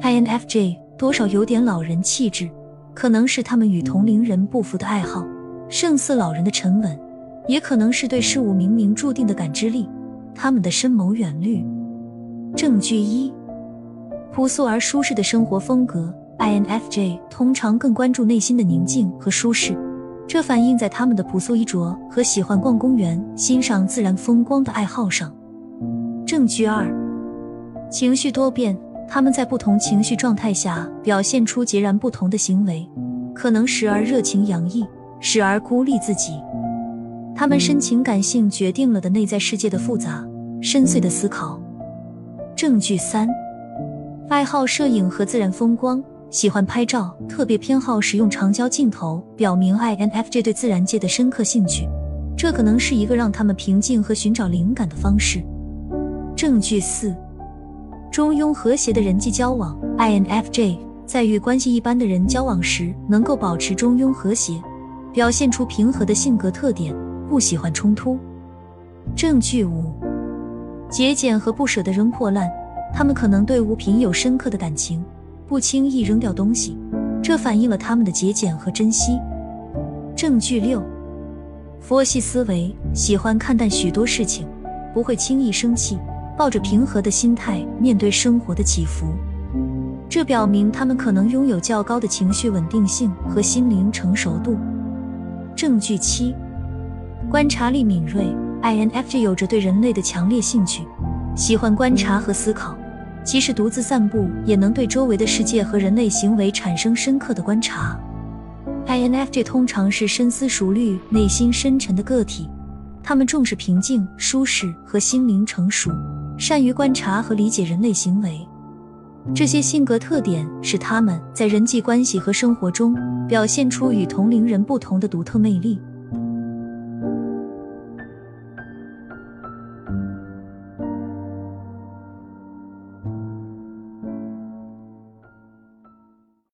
INFJ 多少有点老人气质，可能是他们与同龄人不符的爱好，胜似老人的沉稳，也可能是对事物冥冥注定的感知力。他们的深谋远虑。证据一：朴素而舒适的生活风格。INFJ 通常更关注内心的宁静和舒适，这反映在他们的朴素衣着和喜欢逛公园、欣赏自然风光的爱好上。证据二：情绪多变，他们在不同情绪状态下表现出截然不同的行为，可能时而热情洋溢，时而孤立自己。他们深情感性决定了的内在世界的复杂、深邃的思考。证据三：爱好摄影和自然风光，喜欢拍照，特别偏好使用长焦镜头，表明 INFJ 对自然界的深刻兴趣。这可能是一个让他们平静和寻找灵感的方式。证据四：中庸和谐的人际交往，INFJ 在与关系一般的人交往时，能够保持中庸和谐，表现出平和的性格特点。不喜欢冲突。证据五：节俭和不舍得扔破烂，他们可能对物品有深刻的感情，不轻易扔掉东西，这反映了他们的节俭和珍惜。证据六：佛系思维，喜欢看淡许多事情，不会轻易生气，抱着平和的心态面对生活的起伏，这表明他们可能拥有较高的情绪稳定性和心灵成熟度。证据七。观察力敏锐，INFJ 有着对人类的强烈兴趣，喜欢观察和思考，即使独自散步，也能对周围的世界和人类行为产生深刻的观察。INFJ 通常是深思熟虑、内心深沉的个体，他们重视平静、舒适和心灵成熟，善于观察和理解人类行为。这些性格特点使他们在人际关系和生活中表现出与同龄人不同的独特魅力。